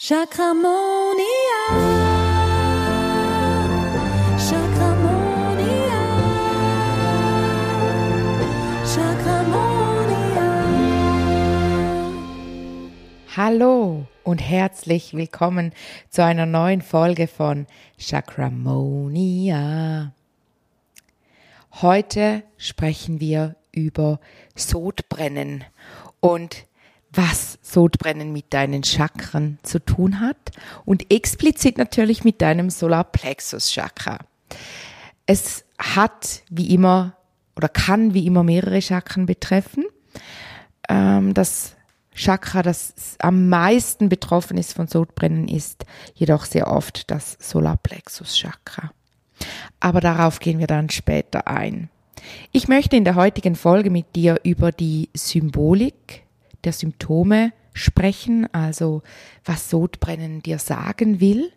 Chakramonia. Chakramonia. Chakramonia. Hallo und herzlich willkommen zu einer neuen Folge von Chakramonia. Heute sprechen wir über Sodbrennen und was Sodbrennen mit deinen Chakren zu tun hat und explizit natürlich mit deinem Solarplexus-Chakra. Es hat wie immer oder kann wie immer mehrere Chakren betreffen. Ähm, das Chakra, das am meisten betroffen ist von Sodbrennen, ist jedoch sehr oft das Solarplexus-Chakra. Aber darauf gehen wir dann später ein. Ich möchte in der heutigen Folge mit dir über die Symbolik der Symptome sprechen, also was Sodbrennen dir sagen will,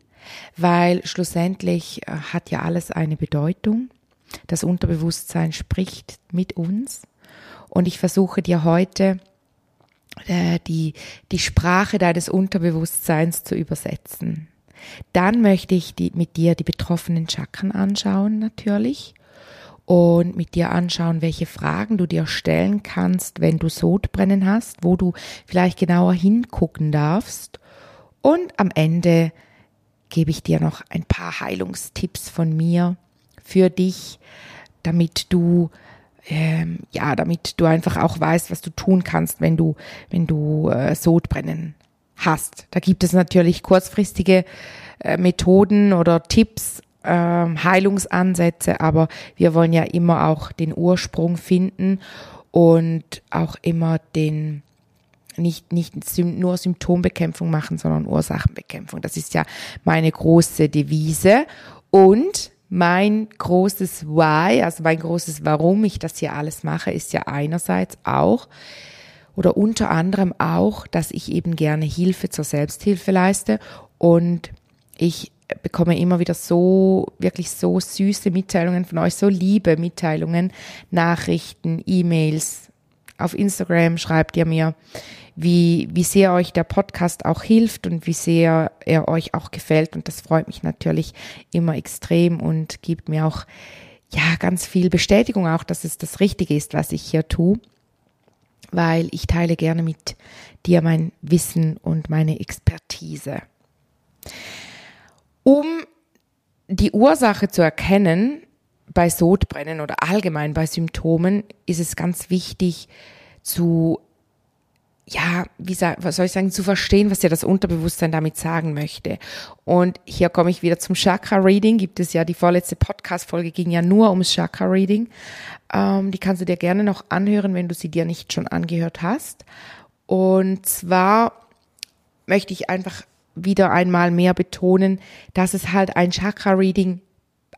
weil schlussendlich äh, hat ja alles eine Bedeutung. Das Unterbewusstsein spricht mit uns und ich versuche dir heute äh, die, die Sprache deines Unterbewusstseins zu übersetzen. Dann möchte ich die, mit dir die betroffenen Chakren anschauen, natürlich und mit dir anschauen, welche Fragen du dir stellen kannst, wenn du Sodbrennen hast, wo du vielleicht genauer hingucken darfst. Und am Ende gebe ich dir noch ein paar Heilungstipps von mir für dich, damit du ähm, ja, damit du einfach auch weißt, was du tun kannst, wenn du wenn du äh, Sodbrennen hast. Da gibt es natürlich kurzfristige äh, Methoden oder Tipps, ähm, Heilungsansätze, aber wir wollen ja immer auch den Ursprung finden und auch immer den nicht, nicht nur Symptombekämpfung machen, sondern Ursachenbekämpfung. Das ist ja meine große Devise und mein großes Why, also mein großes Warum ich das hier alles mache, ist ja einerseits auch oder unter anderem auch, dass ich eben gerne Hilfe zur Selbsthilfe leiste und ich bekomme immer wieder so, wirklich so süße Mitteilungen von euch, so liebe Mitteilungen, Nachrichten, E-Mails. Auf Instagram schreibt ihr mir, wie, wie sehr euch der Podcast auch hilft und wie sehr er euch auch gefällt. Und das freut mich natürlich immer extrem und gibt mir auch, ja, ganz viel Bestätigung auch, dass es das Richtige ist, was ich hier tue, weil ich teile gerne mit dir mein Wissen und meine Expertise. Um die Ursache zu erkennen bei Sodbrennen oder allgemein bei Symptomen, ist es ganz wichtig zu ja, wie soll ich sagen, zu verstehen, was dir das Unterbewusstsein damit sagen möchte. Und hier komme ich wieder zum Chakra-Reading. Gibt es ja, die vorletzte Podcast-Folge ging ja nur ums Chakra-Reading. Ähm, die kannst du dir gerne noch anhören, wenn du sie dir nicht schon angehört hast. Und zwar möchte ich einfach wieder einmal mehr betonen, dass es halt ein Chakra-Reading,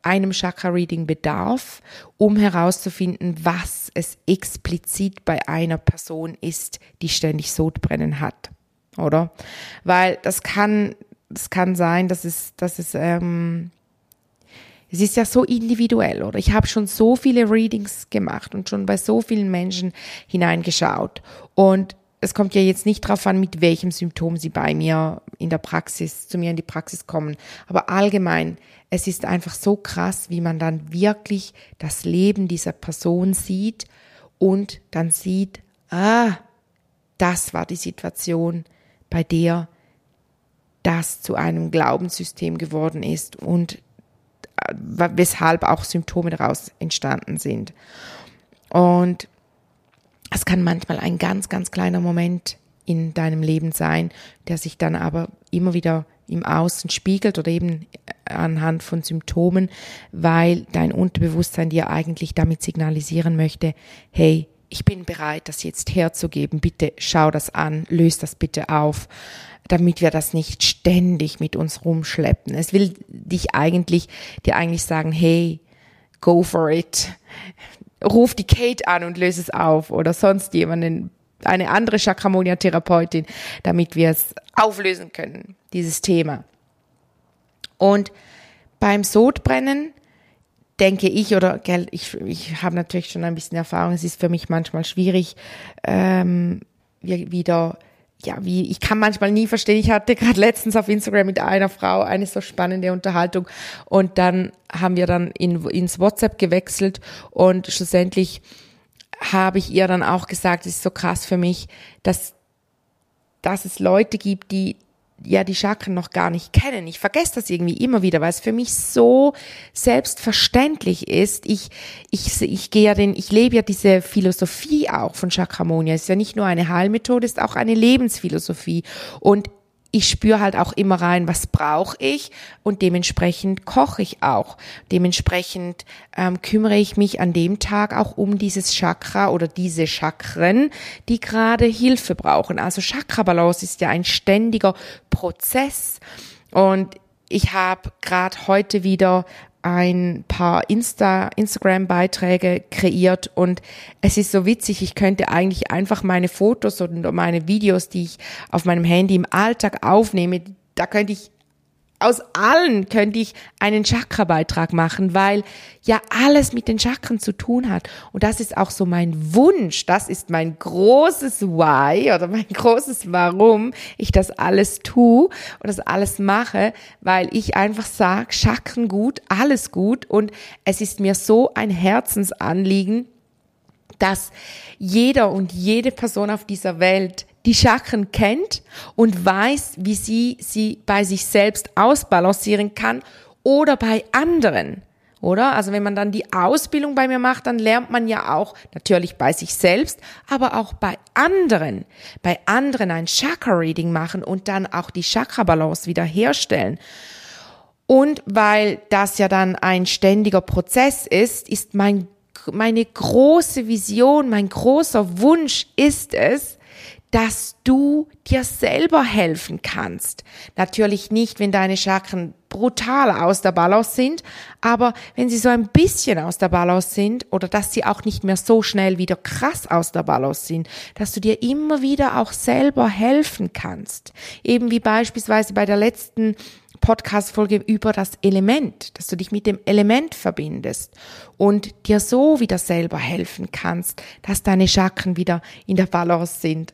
einem Chakra-Reading bedarf, um herauszufinden, was es explizit bei einer Person ist, die ständig Sodbrennen hat, oder? Weil das kann, das kann sein, dass es, dass es, ähm, es ist ja so individuell, oder? Ich habe schon so viele Readings gemacht und schon bei so vielen Menschen hineingeschaut und es kommt ja jetzt nicht darauf an, mit welchem Symptom sie bei mir in der Praxis, zu mir in die Praxis kommen. Aber allgemein, es ist einfach so krass, wie man dann wirklich das Leben dieser Person sieht und dann sieht, ah, das war die Situation, bei der das zu einem Glaubenssystem geworden ist und äh, weshalb auch Symptome daraus entstanden sind. Und es kann manchmal ein ganz, ganz kleiner Moment in deinem Leben sein, der sich dann aber immer wieder im Außen spiegelt oder eben anhand von Symptomen, weil dein Unterbewusstsein dir eigentlich damit signalisieren möchte, hey, ich bin bereit, das jetzt herzugeben, bitte schau das an, löst das bitte auf, damit wir das nicht ständig mit uns rumschleppen. Es will dich eigentlich, dir eigentlich sagen, hey, go for it ruf die Kate an und löse es auf oder sonst jemanden, eine andere Chakramonia-Therapeutin, damit wir es auflösen können, dieses Thema. Und beim Sodbrennen denke ich, oder gell, ich, ich habe natürlich schon ein bisschen Erfahrung, es ist für mich manchmal schwierig, ähm, wieder ja, wie, ich kann manchmal nie verstehen. Ich hatte gerade letztens auf Instagram mit einer Frau eine so spannende Unterhaltung und dann haben wir dann in, ins WhatsApp gewechselt und schlussendlich habe ich ihr dann auch gesagt, es ist so krass für mich, dass, dass es Leute gibt, die ja die Chakren noch gar nicht kennen. Ich vergesse das irgendwie immer wieder, weil es für mich so selbstverständlich ist. Ich, ich, ich gehe ja den, ich lebe ja diese Philosophie auch von Chakramonia. Es ist ja nicht nur eine Heilmethode, es ist auch eine Lebensphilosophie. Und ich spüre halt auch immer rein, was brauche ich und dementsprechend koche ich auch. Dementsprechend ähm, kümmere ich mich an dem Tag auch um dieses Chakra oder diese Chakren, die gerade Hilfe brauchen. Also Chakra-Balance ist ja ein ständiger Prozess und ich habe gerade heute wieder ein paar Insta, Instagram-Beiträge kreiert und es ist so witzig, ich könnte eigentlich einfach meine Fotos und meine Videos, die ich auf meinem Handy im Alltag aufnehme, da könnte ich aus allen könnte ich einen Chakra-Beitrag machen, weil ja alles mit den Chakren zu tun hat. Und das ist auch so mein Wunsch, das ist mein großes Why oder mein großes Warum ich das alles tue und das alles mache, weil ich einfach sage, Chakren gut, alles gut und es ist mir so ein Herzensanliegen, dass jeder und jede Person auf dieser Welt die Chakren kennt und weiß, wie sie sie bei sich selbst ausbalancieren kann oder bei anderen. Oder? Also wenn man dann die Ausbildung bei mir macht, dann lernt man ja auch natürlich bei sich selbst, aber auch bei anderen, bei anderen ein Chakra-Reading machen und dann auch die Chakra-Balance wiederherstellen. Und weil das ja dann ein ständiger Prozess ist, ist mein, meine große Vision, mein großer Wunsch ist es, dass du dir selber helfen kannst. Natürlich nicht, wenn deine Chakren brutal aus der Balance sind, aber wenn sie so ein bisschen aus der Balance sind oder dass sie auch nicht mehr so schnell wieder krass aus der Balance sind, dass du dir immer wieder auch selber helfen kannst. Eben wie beispielsweise bei der letzten Podcast-Folge über das Element, dass du dich mit dem Element verbindest und dir so wieder selber helfen kannst, dass deine Chakren wieder in der Balance sind.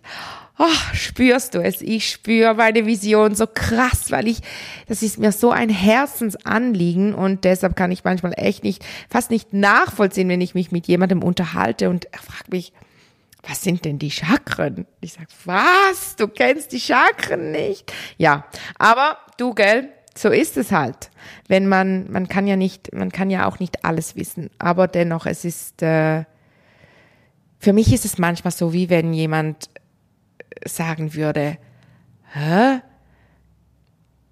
Oh, spürst du es? Ich spüre meine Vision so krass, weil ich, das ist mir so ein Herzensanliegen und deshalb kann ich manchmal echt nicht, fast nicht nachvollziehen, wenn ich mich mit jemandem unterhalte und er fragt mich, was sind denn die Chakren? Ich sag, was? Du kennst die Chakren nicht? Ja, aber du, gell, so ist es halt. Wenn man, man kann ja nicht, man kann ja auch nicht alles wissen, aber dennoch, es ist, äh, für mich ist es manchmal so, wie wenn jemand sagen würde, hä?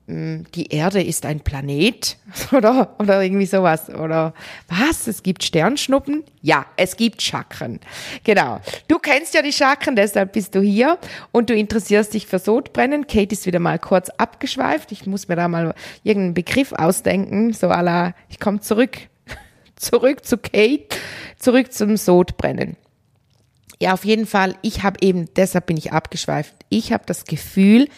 Hm, die Erde ist ein Planet oder, oder irgendwie sowas. Oder was? Es gibt Sternschnuppen? Ja, es gibt Chakren. Genau. Du kennst ja die Chakren, deshalb bist du hier und du interessierst dich für Sodbrennen. Kate ist wieder mal kurz abgeschweift. Ich muss mir da mal irgendeinen Begriff ausdenken. So à la, ich komme zurück, zurück zu Kate, zurück zum Sodbrennen. Ja, auf jeden Fall, ich habe eben, deshalb bin ich abgeschweift. Ich habe das Gefühl,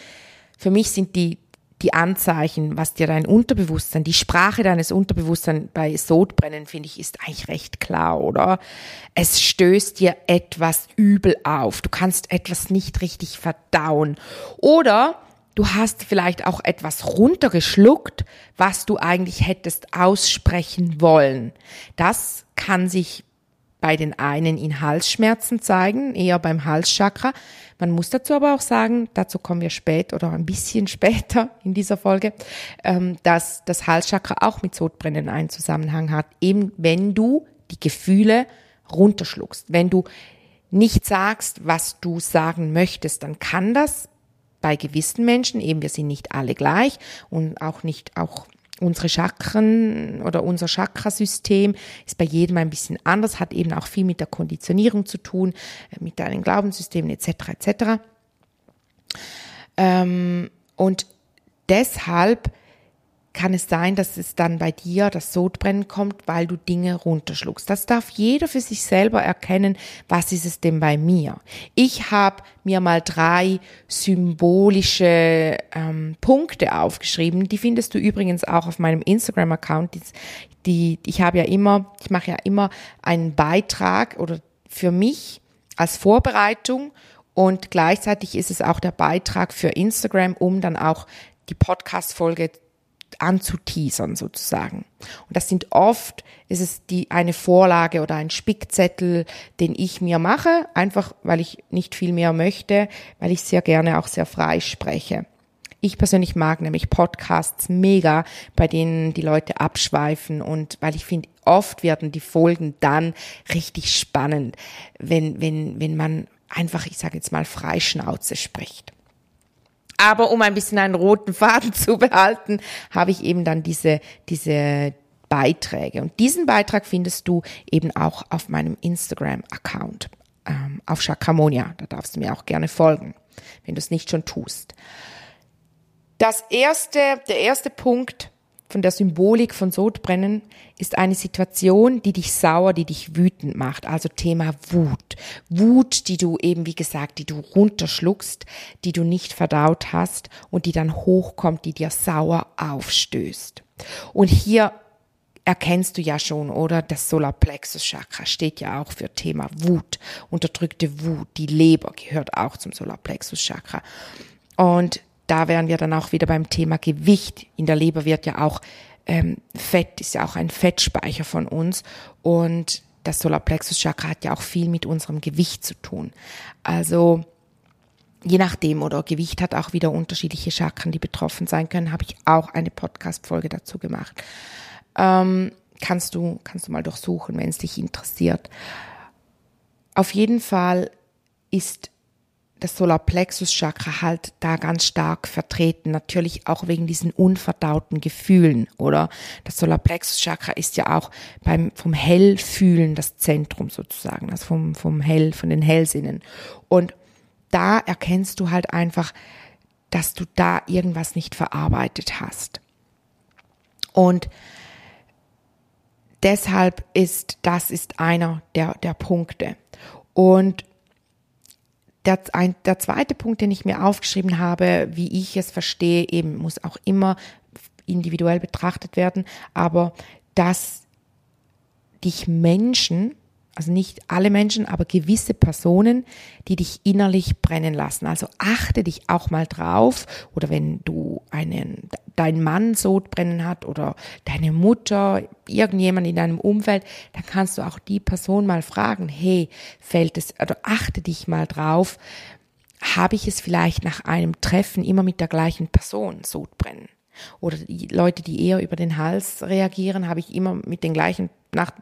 für mich sind die die Anzeichen, was dir dein Unterbewusstsein, die Sprache deines Unterbewusstseins bei Sodbrennen, finde ich, ist eigentlich recht klar, oder? Es stößt dir etwas übel auf. Du kannst etwas nicht richtig verdauen. Oder du hast vielleicht auch etwas runtergeschluckt, was du eigentlich hättest aussprechen wollen. Das kann sich bei den einen in Halsschmerzen zeigen, eher beim Halschakra. Man muss dazu aber auch sagen, dazu kommen wir später oder ein bisschen später in dieser Folge, ähm, dass das Halschakra auch mit Sodbrennen einen Zusammenhang hat, eben wenn du die Gefühle runterschluckst. Wenn du nicht sagst, was du sagen möchtest, dann kann das bei gewissen Menschen, eben wir sind nicht alle gleich und auch nicht auch unsere Chakren oder unser Chakrasystem ist bei jedem ein bisschen anders, hat eben auch viel mit der Konditionierung zu tun, äh, mit deinen Glaubenssystemen etc. etc. Ähm, und deshalb kann es sein, dass es dann bei dir das Sodbrennen kommt, weil du Dinge runterschluckst. Das darf jeder für sich selber erkennen, was ist es denn bei mir. Ich habe mir mal drei symbolische ähm, Punkte aufgeschrieben. Die findest du übrigens auch auf meinem Instagram-Account. Die, die, ich habe ja immer, ich mache ja immer einen Beitrag oder für mich als Vorbereitung Und gleichzeitig ist es auch der Beitrag für Instagram, um dann auch die Podcast-Folge anzuteasern sozusagen. Und das sind oft, ist es die, eine Vorlage oder ein Spickzettel, den ich mir mache, einfach weil ich nicht viel mehr möchte, weil ich sehr gerne auch sehr frei spreche. Ich persönlich mag nämlich Podcasts mega, bei denen die Leute abschweifen und weil ich finde, oft werden die Folgen dann richtig spannend, wenn, wenn, wenn man einfach, ich sage jetzt mal, Freischnauze spricht. Aber um ein bisschen einen roten Faden zu behalten, habe ich eben dann diese, diese Beiträge. Und diesen Beitrag findest du eben auch auf meinem Instagram-Account, ähm, auf Chakramonia. Da darfst du mir auch gerne folgen, wenn du es nicht schon tust. Das erste, der erste Punkt von der Symbolik von Sodbrennen ist eine Situation, die dich sauer, die dich wütend macht. Also Thema Wut. Wut, die du eben, wie gesagt, die du runterschluckst, die du nicht verdaut hast und die dann hochkommt, die dir sauer aufstößt. Und hier erkennst du ja schon, oder? Das Solarplexus Chakra steht ja auch für Thema Wut, unterdrückte Wut. Die Leber gehört auch zum Solarplexus Chakra. Und da wären wir dann auch wieder beim Thema Gewicht. In der Leber wird ja auch ähm, Fett, ist ja auch ein Fettspeicher von uns und das Solarplexus Chakra hat ja auch viel mit unserem Gewicht zu tun. Also je nachdem oder Gewicht hat auch wieder unterschiedliche Chakren, die betroffen sein können, habe ich auch eine Podcast-Folge dazu gemacht. Ähm, kannst du, kannst du mal durchsuchen, wenn es dich interessiert. Auf jeden Fall ist das Solarplexus-Chakra halt da ganz stark vertreten, natürlich auch wegen diesen unverdauten Gefühlen, oder? Das Solarplexus-Chakra ist ja auch beim, vom Hellfühlen das Zentrum sozusagen, also vom, vom Hell, von den Hellsinnen. Und da erkennst du halt einfach, dass du da irgendwas nicht verarbeitet hast. Und deshalb ist, das ist einer der, der Punkte. Und der, ein, der zweite Punkt, den ich mir aufgeschrieben habe, wie ich es verstehe, eben muss auch immer individuell betrachtet werden, aber dass dich Menschen also nicht alle Menschen, aber gewisse Personen, die dich innerlich brennen lassen. Also achte dich auch mal drauf oder wenn du einen, dein Mann Sodbrennen hat oder deine Mutter, irgendjemand in deinem Umfeld, dann kannst du auch die Person mal fragen, hey, fällt es, oder achte dich mal drauf, habe ich es vielleicht nach einem Treffen immer mit der gleichen Person Sodbrennen? Oder die Leute, die eher über den Hals reagieren, habe ich immer mit den gleichen, nach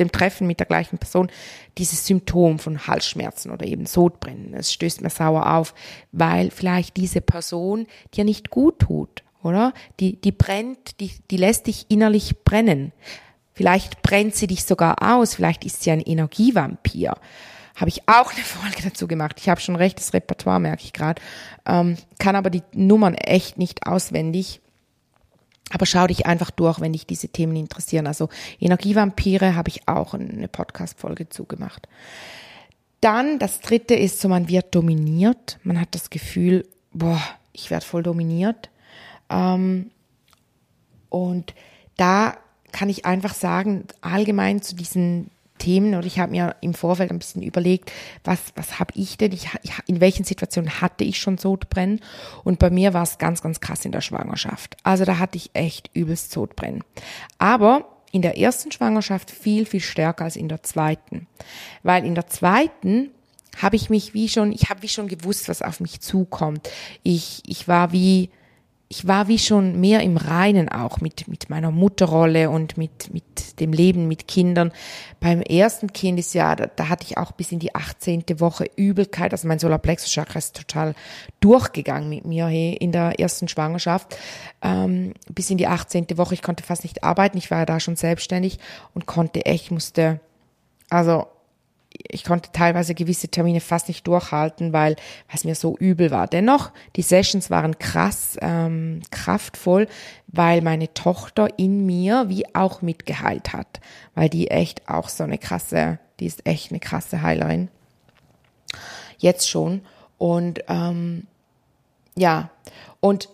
dem Treffen mit der gleichen Person dieses Symptom von Halsschmerzen oder eben Sodbrennen. Es stößt mir sauer auf, weil vielleicht diese Person dir nicht gut tut, oder? Die, die brennt, die, die lässt dich innerlich brennen. Vielleicht brennt sie dich sogar aus, vielleicht ist sie ein Energievampir. Habe ich auch eine Folge dazu gemacht. Ich habe schon rechtes Repertoire, merke ich gerade. Ähm, kann aber die Nummern echt nicht auswendig. Aber schau dich einfach durch, wenn dich diese Themen interessieren. Also Energievampire habe ich auch eine Podcast-Folge zugemacht. Dann das dritte ist so, man wird dominiert. Man hat das Gefühl, boah, ich werde voll dominiert. Ähm, und da kann ich einfach sagen, allgemein zu diesen Themen oder ich habe mir im Vorfeld ein bisschen überlegt, was, was habe ich denn, ich, in welchen Situationen hatte ich schon Sodbrennen und bei mir war es ganz, ganz krass in der Schwangerschaft. Also da hatte ich echt übelst Sodbrennen. Aber in der ersten Schwangerschaft viel, viel stärker als in der zweiten. Weil in der zweiten habe ich mich wie schon, ich habe wie schon gewusst, was auf mich zukommt. Ich, ich war wie, ich war wie schon mehr im Reinen auch mit, mit meiner Mutterrolle und mit, mit dem Leben mit Kindern. Beim ersten Kind ist ja, da, da hatte ich auch bis in die 18. Woche Übelkeit. Also mein Solarplexus Chakra ist total durchgegangen mit mir hey, in der ersten Schwangerschaft. Ähm, bis in die 18. Woche. Ich konnte fast nicht arbeiten. Ich war ja da schon selbstständig und konnte echt, musste, also ich konnte teilweise gewisse Termine fast nicht durchhalten, weil es mir so übel war. Dennoch, die Sessions waren krass ähm, kraftvoll, weil meine Tochter in mir wie auch mitgeheilt hat, weil die echt auch so eine krasse, die ist echt eine krasse Heilerin. Jetzt schon. Und ähm, ja, und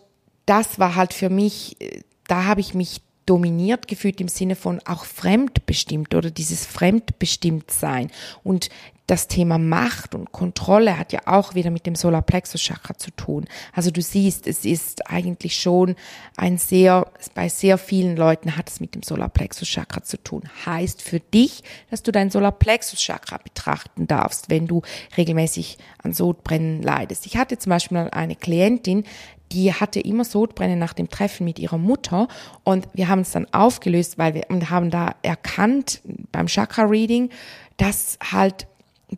das war halt für mich, äh, da habe ich mich dominiert gefühlt im Sinne von auch fremdbestimmt oder dieses Fremdbestimmtsein. Und das Thema Macht und Kontrolle hat ja auch wieder mit dem Solarplexus Chakra zu tun. Also du siehst, es ist eigentlich schon ein sehr, bei sehr vielen Leuten hat es mit dem Solarplexus Chakra zu tun. Heißt für dich, dass du dein Solarplexus Chakra betrachten darfst, wenn du regelmäßig an Sodbrennen leidest. Ich hatte zum Beispiel eine Klientin, die hatte immer Sodbrennen nach dem Treffen mit ihrer Mutter. Und wir haben es dann aufgelöst, weil wir und haben da erkannt beim Chakra Reading, dass halt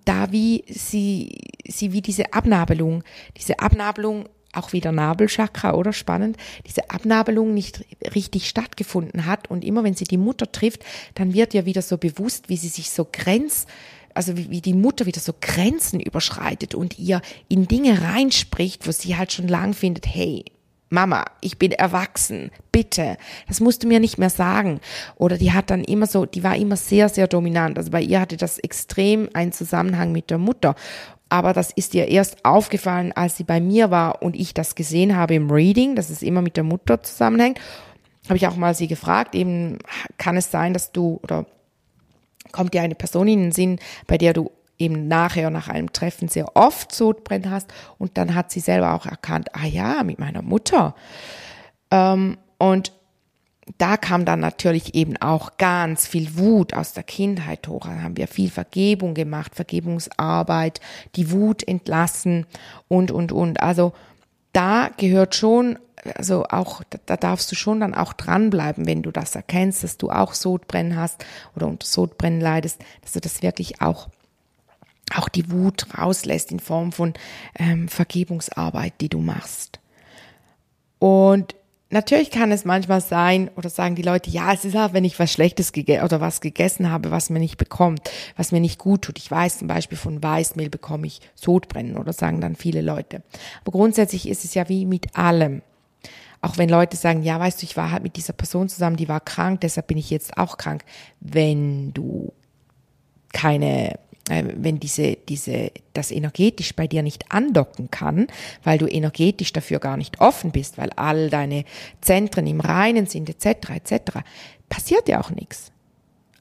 da wie sie, sie wie diese Abnabelung, diese Abnabelung auch wieder Nabelchakra oder? Spannend, diese Abnabelung nicht richtig stattgefunden hat. Und immer wenn sie die Mutter trifft, dann wird ihr wieder so bewusst, wie sie sich so grenz, also wie, wie die Mutter wieder so Grenzen überschreitet und ihr in Dinge reinspricht, wo sie halt schon lang findet, hey, Mama, ich bin erwachsen, bitte, das musst du mir nicht mehr sagen. Oder die hat dann immer so, die war immer sehr, sehr dominant. Also bei ihr hatte das extrem einen Zusammenhang mit der Mutter. Aber das ist ihr erst aufgefallen, als sie bei mir war und ich das gesehen habe im Reading, dass es immer mit der Mutter zusammenhängt. Habe ich auch mal sie gefragt, eben kann es sein, dass du oder kommt dir eine Person in den Sinn, bei der du eben nachher nach einem Treffen sehr oft Sodbrennen hast und dann hat sie selber auch erkannt, ah ja, mit meiner Mutter. Ähm, und da kam dann natürlich eben auch ganz viel Wut aus der Kindheit hoch. Da haben wir viel Vergebung gemacht, Vergebungsarbeit, die Wut entlassen und, und, und. Also da gehört schon, also auch, da darfst du schon dann auch dranbleiben, wenn du das erkennst, dass du auch Sodbrennen hast oder unter Sodbrennen leidest, dass du das wirklich auch auch die Wut rauslässt in Form von ähm, Vergebungsarbeit, die du machst. Und natürlich kann es manchmal sein, oder sagen die Leute, ja, es ist auch, wenn ich was Schlechtes oder was gegessen habe, was mir nicht bekommt, was mir nicht gut tut. Ich weiß zum Beispiel von Weißmehl bekomme ich Sodbrennen oder sagen dann viele Leute. Aber grundsätzlich ist es ja wie mit allem. Auch wenn Leute sagen, ja, weißt du, ich war halt mit dieser Person zusammen, die war krank, deshalb bin ich jetzt auch krank. Wenn du keine wenn diese, diese, das energetisch bei dir nicht andocken kann, weil du energetisch dafür gar nicht offen bist, weil all deine Zentren im Reinen sind, etc., etc., passiert ja auch nichts.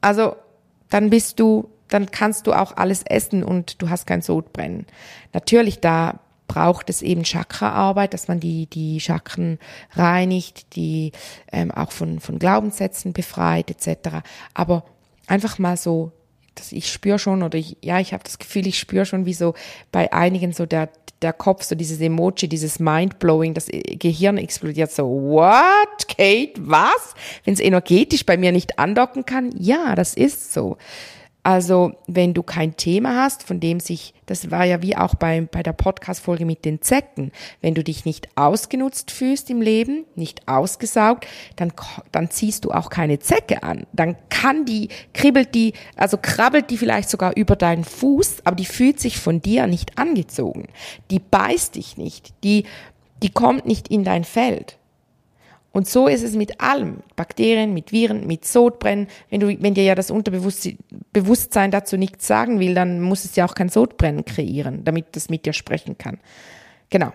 Also, dann bist du, dann kannst du auch alles essen und du hast kein Sodbrennen. Natürlich, da braucht es eben Chakraarbeit, dass man die, die Chakren reinigt, die ähm, auch von, von Glaubenssätzen befreit, etc. Aber einfach mal so das, ich spüre schon oder ich, ja, ich habe das Gefühl, ich spüre schon, wie so bei einigen so der, der Kopf, so dieses Emoji, dieses Mindblowing, das Gehirn explodiert so, what, Kate, was? Wenn es energetisch bei mir nicht andocken kann? Ja, das ist so. Also, wenn du kein Thema hast, von dem sich, das war ja wie auch bei, bei der Podcast-Folge mit den Zecken, wenn du dich nicht ausgenutzt fühlst im Leben, nicht ausgesaugt, dann, dann ziehst du auch keine Zecke an. Dann kann die, kribbelt die, also krabbelt die vielleicht sogar über deinen Fuß, aber die fühlt sich von dir nicht angezogen. Die beißt dich nicht. Die, die kommt nicht in dein Feld. Und so ist es mit allem, Bakterien, mit Viren, mit Sodbrennen. Wenn du, wenn dir ja das Unterbewusstsein dazu nichts sagen will, dann muss es ja auch kein Sodbrennen kreieren, damit das mit dir sprechen kann. Genau.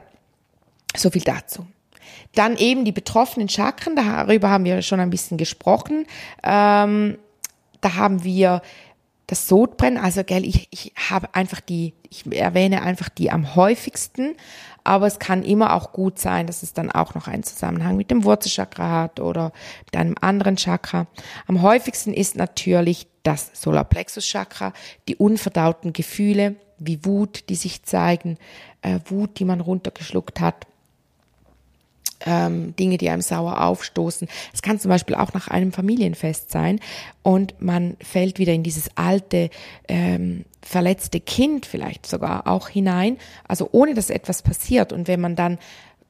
So viel dazu. Dann eben die betroffenen Chakren, darüber haben wir schon ein bisschen gesprochen. Ähm, da haben wir das Sodbrennen, also gell, ich, ich habe einfach die, ich erwähne einfach die am häufigsten, aber es kann immer auch gut sein, dass es dann auch noch einen Zusammenhang mit dem Wurzelchakra hat oder mit einem anderen Chakra. Am häufigsten ist natürlich das Solarplexus-Chakra, die unverdauten Gefühle wie Wut, die sich zeigen, äh, Wut, die man runtergeschluckt hat, ähm, Dinge, die einem sauer aufstoßen. Es kann zum Beispiel auch nach einem Familienfest sein und man fällt wieder in dieses alte, ähm, verletzte Kind vielleicht sogar auch hinein, also ohne dass etwas passiert. Und wenn man dann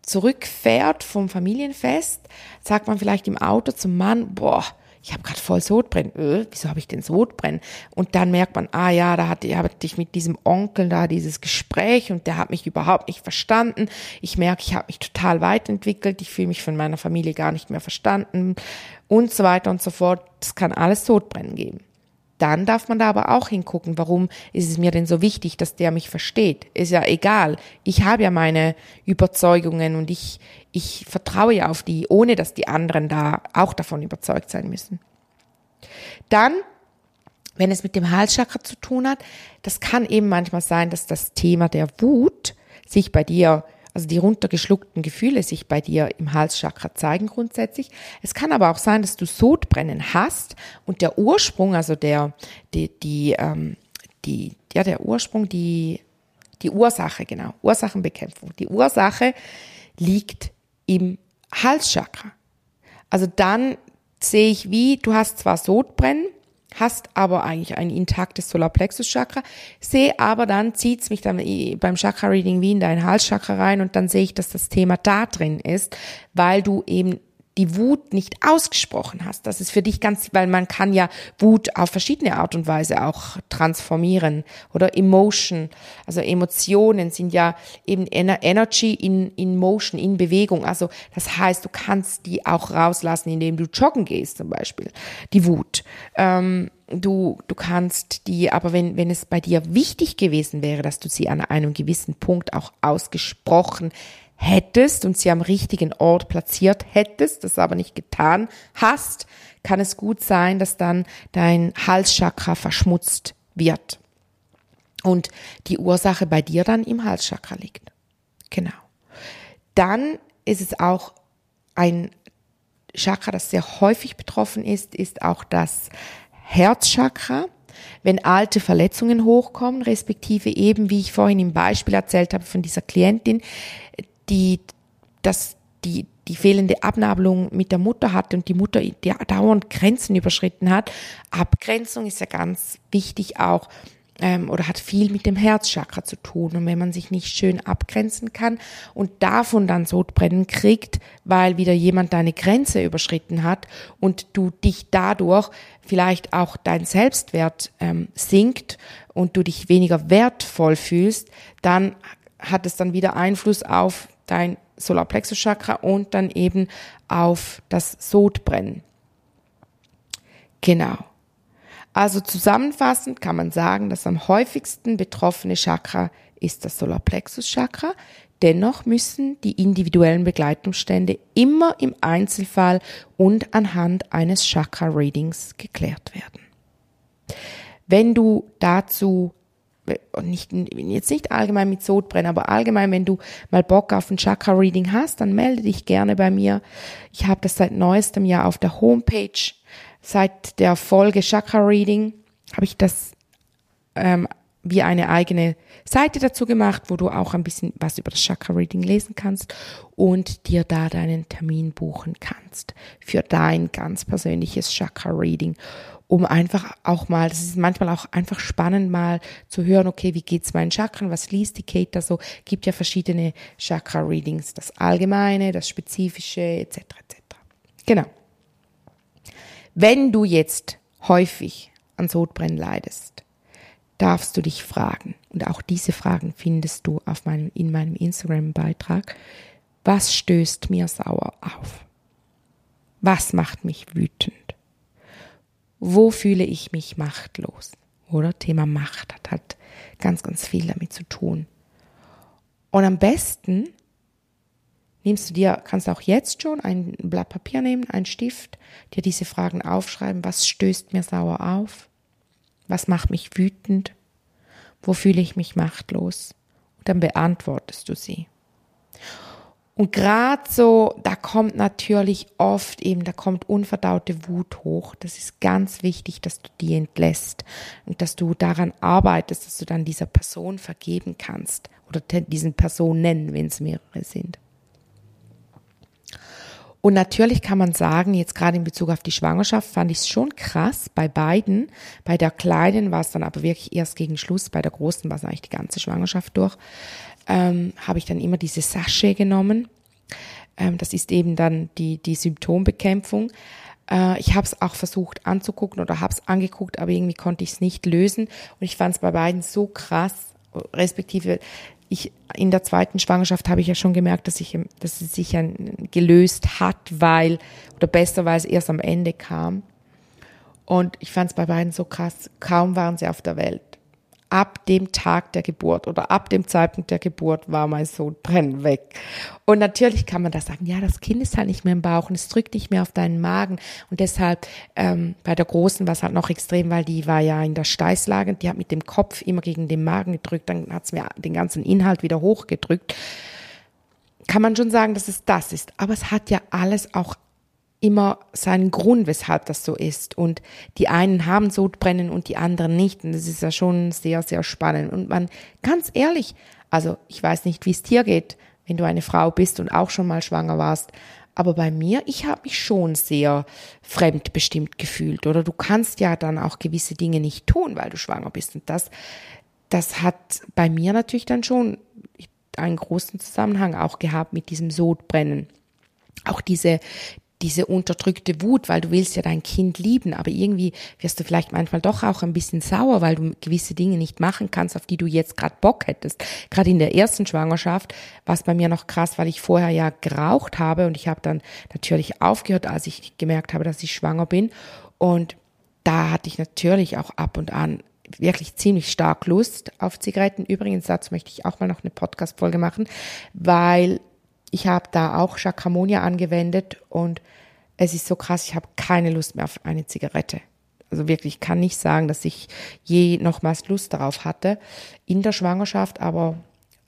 zurückfährt vom Familienfest, sagt man vielleicht im Auto zum Mann, boah, ich habe gerade voll Sodbrennen. Äh, wieso habe ich denn Sodbrennen? Und dann merkt man, ah ja, da hatte, hatte ich mit diesem Onkel da dieses Gespräch und der hat mich überhaupt nicht verstanden. Ich merke, ich habe mich total weiterentwickelt. Ich fühle mich von meiner Familie gar nicht mehr verstanden und so weiter und so fort. Das kann alles Sodbrennen geben. Dann darf man da aber auch hingucken, warum ist es mir denn so wichtig, dass der mich versteht. Ist ja egal. Ich habe ja meine Überzeugungen und ich, ich vertraue ja auf die, ohne dass die anderen da auch davon überzeugt sein müssen. Dann wenn es mit dem Halschakra zu tun hat, das kann eben manchmal sein, dass das Thema der Wut sich bei dir, also die runtergeschluckten Gefühle sich bei dir im Halschakra zeigen grundsätzlich. Es kann aber auch sein, dass du Sodbrennen hast und der Ursprung, also der, die, die, ähm, die, ja, der Ursprung, die, die Ursache, genau, Ursachenbekämpfung. Die Ursache liegt im Halschakra. Also dann sehe ich wie, du hast zwar Sodbrennen, hast aber eigentlich ein intaktes Solarplexus-Chakra, sehe aber dann, zieht's mich dann beim Chakra-Reading wie in dein Halschakra rein und dann sehe ich, dass das Thema da drin ist, weil du eben die Wut nicht ausgesprochen hast. Das ist für dich ganz, weil man kann ja Wut auf verschiedene Art und Weise auch transformieren oder Emotion. Also Emotionen sind ja eben Energy in, in Motion, in Bewegung. Also das heißt, du kannst die auch rauslassen, indem du joggen gehst zum Beispiel, die Wut. Ähm, du, du kannst die, aber wenn, wenn es bei dir wichtig gewesen wäre, dass du sie an einem gewissen Punkt auch ausgesprochen hättest und sie am richtigen Ort platziert hättest, das aber nicht getan hast, kann es gut sein, dass dann dein Halschakra verschmutzt wird. Und die Ursache bei dir dann im Halschakra liegt. Genau. Dann ist es auch ein Chakra, das sehr häufig betroffen ist, ist auch das Herzchakra. Wenn alte Verletzungen hochkommen, respektive eben, wie ich vorhin im Beispiel erzählt habe von dieser Klientin, die, dass die, die fehlende Abnabelung mit der Mutter hatte und die Mutter die dauernd Grenzen überschritten hat. Abgrenzung ist ja ganz wichtig auch ähm, oder hat viel mit dem Herzchakra zu tun. Und wenn man sich nicht schön abgrenzen kann und davon dann Sodbrennen kriegt, weil wieder jemand deine Grenze überschritten hat und du dich dadurch vielleicht auch dein Selbstwert ähm, sinkt und du dich weniger wertvoll fühlst, dann hat es dann wieder Einfluss auf dein Solarplexus-Chakra und dann eben auf das Sodbrennen. Genau. Also zusammenfassend kann man sagen, das am häufigsten betroffene Chakra ist das Solarplexus-Chakra. Dennoch müssen die individuellen Begleitumstände immer im Einzelfall und anhand eines Chakra-Readings geklärt werden. Wenn du dazu nicht, jetzt nicht allgemein mit Sodbrennen, aber allgemein, wenn du mal Bock auf ein Chakra-Reading hast, dann melde dich gerne bei mir. Ich habe das seit neuestem Jahr auf der Homepage. Seit der Folge Chakra-Reading habe ich das ähm, wie eine eigene Seite dazu gemacht, wo du auch ein bisschen was über das Chakra-Reading lesen kannst und dir da deinen Termin buchen kannst für dein ganz persönliches Chakra-Reading um einfach auch mal, das ist manchmal auch einfach spannend mal zu hören, okay, wie geht's meinen Chakren, was liest die Kate da so, gibt ja verschiedene Chakra-Readings, das Allgemeine, das Spezifische, etc., etc. Genau. Wenn du jetzt häufig an Sodbrennen leidest, darfst du dich fragen, und auch diese Fragen findest du auf meinem, in meinem Instagram-Beitrag, was stößt mir sauer auf? Was macht mich wütend? wo fühle ich mich machtlos? Oder Thema Macht hat halt ganz, ganz viel damit zu tun. Und am besten nimmst du dir, kannst auch jetzt schon ein Blatt Papier nehmen, einen Stift, dir diese Fragen aufschreiben. Was stößt mir sauer auf? Was macht mich wütend? Wo fühle ich mich machtlos? Und dann beantwortest du sie. Und gerade so, da kommt natürlich oft eben, da kommt unverdaute Wut hoch. Das ist ganz wichtig, dass du die entlässt und dass du daran arbeitest, dass du dann dieser Person vergeben kannst oder diesen Personen, wenn es mehrere sind. Und natürlich kann man sagen, jetzt gerade in Bezug auf die Schwangerschaft fand ich es schon krass bei beiden. Bei der Kleinen war es dann aber wirklich erst gegen Schluss, bei der Großen war es eigentlich die ganze Schwangerschaft durch ähm, habe ich dann immer diese Sasche genommen. Ähm, das ist eben dann die, die Symptombekämpfung. Äh, ich habe es auch versucht anzugucken oder habe es angeguckt, aber irgendwie konnte ich es nicht lösen. Und ich fand es bei beiden so krass, respektive ich in der zweiten Schwangerschaft habe ich ja schon gemerkt, dass ich, dass es sich gelöst hat, weil oder besser, weil es erst am Ende kam. Und ich fand es bei beiden so krass. Kaum waren sie auf der Welt, ab dem Tag der Geburt oder ab dem Zeitpunkt der Geburt war mein Sodbrennen weg. Und natürlich kann man da sagen, ja, das Kind ist halt nicht mehr im Bauch und es drückt nicht mehr auf deinen Magen. Und deshalb ähm, bei der Großen war es halt noch extrem, weil die war ja in der Steißlage die hat mit dem Kopf immer gegen den Magen gedrückt, dann hat es mir den ganzen Inhalt wieder hochgedrückt. Kann man schon sagen, dass es das ist. Aber es hat ja alles auch immer seinen Grund, weshalb das so ist. Und die einen haben Sodbrennen und die anderen nicht. Und das ist ja schon sehr, sehr spannend. Und man, ganz ehrlich, also ich weiß nicht, wie es dir geht, wenn du eine Frau bist und auch schon mal schwanger warst. Aber bei mir, ich habe mich schon sehr fremdbestimmt gefühlt. Oder du kannst ja dann auch gewisse Dinge nicht tun, weil du schwanger bist. Und das, das hat bei mir natürlich dann schon einen großen Zusammenhang auch gehabt mit diesem Sodbrennen auch diese, diese unterdrückte Wut, weil du willst ja dein Kind lieben, aber irgendwie wirst du vielleicht manchmal doch auch ein bisschen sauer, weil du gewisse Dinge nicht machen kannst, auf die du jetzt gerade Bock hättest. Gerade in der ersten Schwangerschaft war es bei mir noch krass, weil ich vorher ja geraucht habe und ich habe dann natürlich aufgehört, als ich gemerkt habe, dass ich schwanger bin. Und da hatte ich natürlich auch ab und an wirklich ziemlich stark Lust auf Zigaretten. Übrigens, dazu möchte ich auch mal noch eine Podcast-Folge machen, weil ich habe da auch Chakramonia angewendet und es ist so krass, ich habe keine Lust mehr auf eine Zigarette. Also wirklich, ich kann nicht sagen, dass ich je nochmals Lust darauf hatte in der Schwangerschaft, aber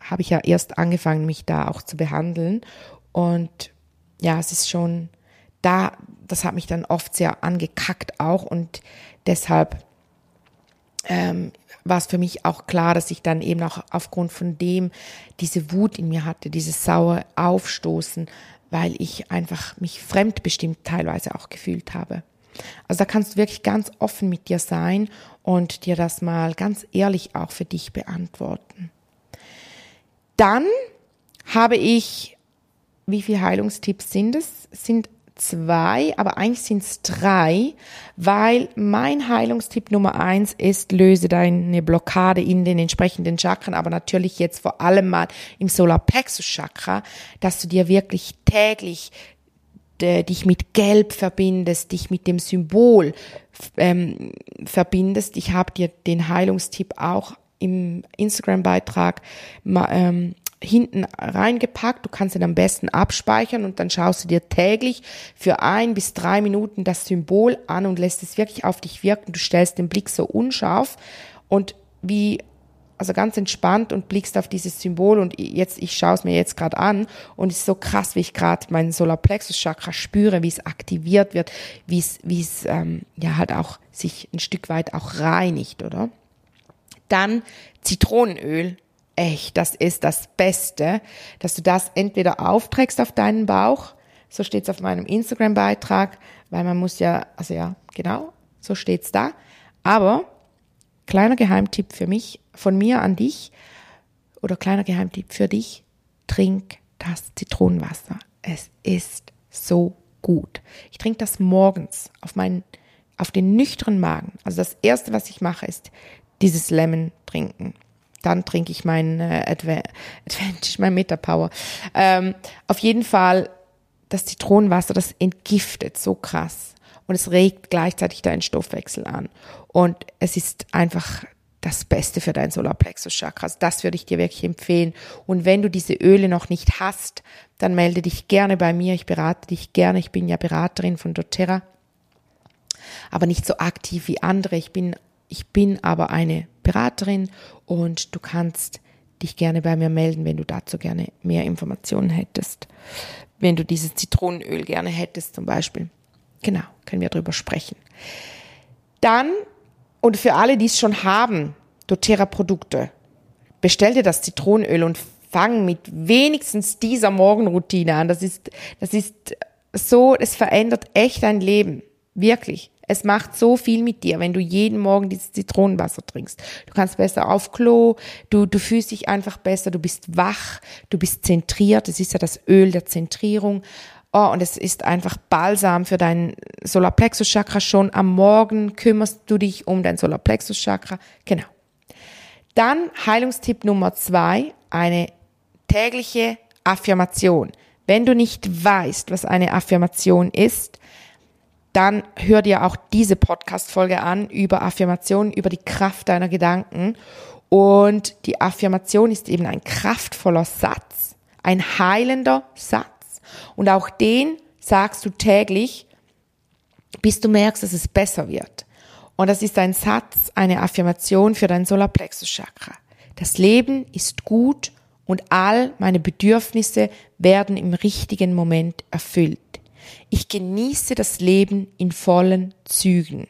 habe ich ja erst angefangen, mich da auch zu behandeln. Und ja, es ist schon da, das hat mich dann oft sehr angekackt auch und deshalb ähm, war es für mich auch klar, dass ich dann eben auch aufgrund von dem diese Wut in mir hatte, dieses saure Aufstoßen, weil ich einfach mich fremdbestimmt teilweise auch gefühlt habe. Also da kannst du wirklich ganz offen mit dir sein und dir das mal ganz ehrlich auch für dich beantworten. Dann habe ich, wie viele Heilungstipps sind es? Sind zwei, aber eigentlich sind es drei, weil mein Heilungstipp Nummer eins ist, löse deine Blockade in den entsprechenden Chakren, aber natürlich jetzt vor allem mal im Solarplexus Chakra, dass du dir wirklich täglich äh, dich mit Gelb verbindest, dich mit dem Symbol ähm, verbindest. Ich habe dir den Heilungstipp auch im Instagram-Beitrag ähm, hinten reingepackt. Du kannst ihn am besten abspeichern und dann schaust du dir täglich für ein bis drei Minuten das Symbol an und lässt es wirklich auf dich wirken. Du stellst den Blick so unscharf und wie also ganz entspannt und blickst auf dieses Symbol und jetzt ich schaue es mir jetzt gerade an und es ist so krass, wie ich gerade meinen Solarplexus Chakra spüre, wie es aktiviert wird, wie es wie es ähm, ja halt auch sich ein Stück weit auch reinigt, oder? Dann Zitronenöl echt, das ist das Beste, dass du das entweder aufträgst auf deinen Bauch, so steht es auf meinem Instagram-Beitrag, weil man muss ja, also ja, genau, so steht's da. Aber kleiner Geheimtipp für mich, von mir an dich, oder kleiner Geheimtipp für dich, trink das Zitronenwasser. Es ist so gut. Ich trinke das morgens auf meinen, auf den nüchternen Magen. Also das erste, was ich mache, ist dieses Lemon trinken dann trinke ich mein äh, Advantage, mein Metapower. Ähm, auf jeden Fall, das Zitronenwasser, das entgiftet so krass. Und es regt gleichzeitig deinen Stoffwechsel an. Und es ist einfach das Beste für dein Solarplexus Chakra. Also das würde ich dir wirklich empfehlen. Und wenn du diese Öle noch nicht hast, dann melde dich gerne bei mir. Ich berate dich gerne. Ich bin ja Beraterin von doTERRA. Aber nicht so aktiv wie andere. Ich bin ich bin aber eine Beraterin und du kannst dich gerne bei mir melden, wenn du dazu gerne mehr Informationen hättest. Wenn du dieses Zitronenöl gerne hättest zum Beispiel. Genau, können wir darüber sprechen. Dann, und für alle, die es schon haben, doTERRA-Produkte, bestell dir das Zitronenöl und fang mit wenigstens dieser Morgenroutine an. Das ist, das ist so, es verändert echt dein Leben. Wirklich. Es macht so viel mit dir, wenn du jeden Morgen dieses Zitronenwasser trinkst. Du kannst besser auf Klo, du, du fühlst dich einfach besser, du bist wach, du bist zentriert. Es ist ja das Öl der Zentrierung. Oh, und es ist einfach Balsam für dein Solarplexus-Chakra. Schon am Morgen kümmerst du dich um dein Solarplexus-Chakra. Genau. Dann Heilungstipp Nummer zwei, eine tägliche Affirmation. Wenn du nicht weißt, was eine Affirmation ist, dann hör dir auch diese Podcast-Folge an über Affirmationen, über die Kraft deiner Gedanken. Und die Affirmation ist eben ein kraftvoller Satz, ein heilender Satz. Und auch den sagst du täglich, bis du merkst, dass es besser wird. Und das ist ein Satz, eine Affirmation für dein Solarplexus-Chakra. Das Leben ist gut und all meine Bedürfnisse werden im richtigen Moment erfüllt. Ich genieße das Leben in vollen Zügen.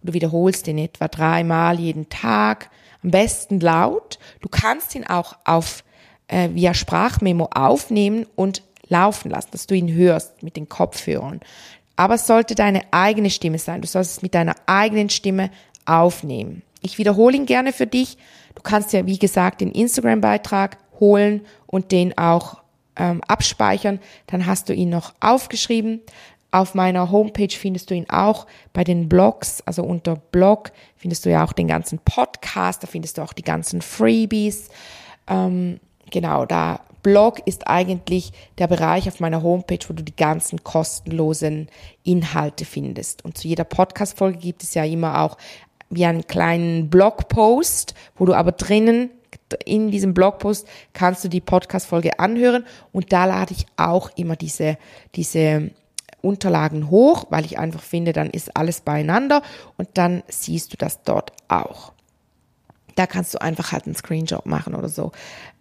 Und du wiederholst ihn etwa dreimal jeden Tag, am besten laut. Du kannst ihn auch auf äh, via Sprachmemo aufnehmen und laufen lassen, dass du ihn hörst mit den Kopfhörern. Aber es sollte deine eigene Stimme sein. Du sollst es mit deiner eigenen Stimme aufnehmen. Ich wiederhole ihn gerne für dich. Du kannst ja, wie gesagt, den Instagram-Beitrag holen und den auch ähm, abspeichern. Dann hast du ihn noch aufgeschrieben. Auf meiner Homepage findest du ihn auch bei den Blogs, also unter Blog findest du ja auch den ganzen Podcast, da findest du auch die ganzen Freebies. Ähm, genau, da Blog ist eigentlich der Bereich auf meiner Homepage, wo du die ganzen kostenlosen Inhalte findest. Und zu jeder Podcast-Folge gibt es ja immer auch wie einen kleinen Blogpost, wo du aber drinnen in diesem Blogpost kannst du die Podcast-Folge anhören und da lade ich auch immer diese, diese Unterlagen hoch, weil ich einfach finde, dann ist alles beieinander und dann siehst du das dort auch. Da kannst du einfach halt einen Screenshot machen oder so.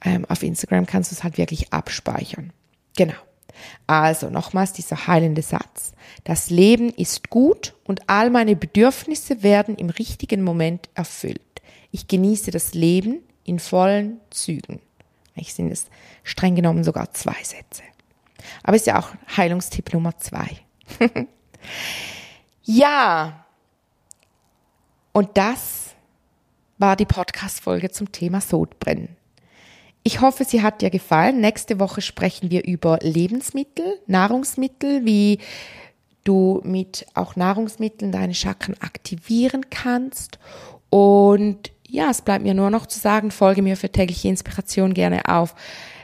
Ähm, auf Instagram kannst du es halt wirklich abspeichern. Genau. Also nochmals dieser heilende Satz. Das Leben ist gut und all meine Bedürfnisse werden im richtigen Moment erfüllt. Ich genieße das Leben in vollen Zügen. Ich sind es streng genommen sogar zwei Sätze. Aber ist ja auch Heilungstipp Nummer zwei. ja. Und das war die Podcast-Folge zum Thema Sodbrennen. Ich hoffe, sie hat dir gefallen. Nächste Woche sprechen wir über Lebensmittel, Nahrungsmittel, wie du mit auch Nahrungsmitteln deine Chakren aktivieren kannst. Und ja, es bleibt mir nur noch zu sagen, folge mir für tägliche Inspiration gerne auf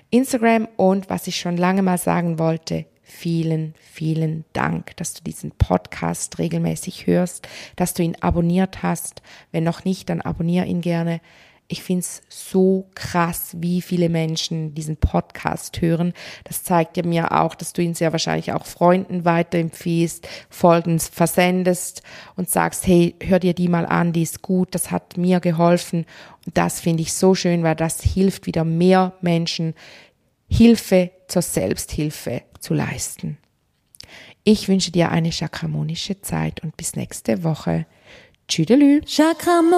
Instagram und was ich schon lange mal sagen wollte, vielen, vielen Dank, dass du diesen Podcast regelmäßig hörst, dass du ihn abonniert hast. Wenn noch nicht, dann abonniere ihn gerne. Ich find's so krass, wie viele Menschen diesen Podcast hören. Das zeigt ja mir auch, dass du ihn sehr wahrscheinlich auch Freunden weiterempfiehlst, Folgen versendest und sagst, hey, hör dir die mal an, die ist gut, das hat mir geholfen. Und das finde ich so schön, weil das hilft wieder mehr Menschen, Hilfe zur Selbsthilfe zu leisten. Ich wünsche dir eine chakramonische Zeit und bis nächste Woche. Tschüdelü. Chakramonia.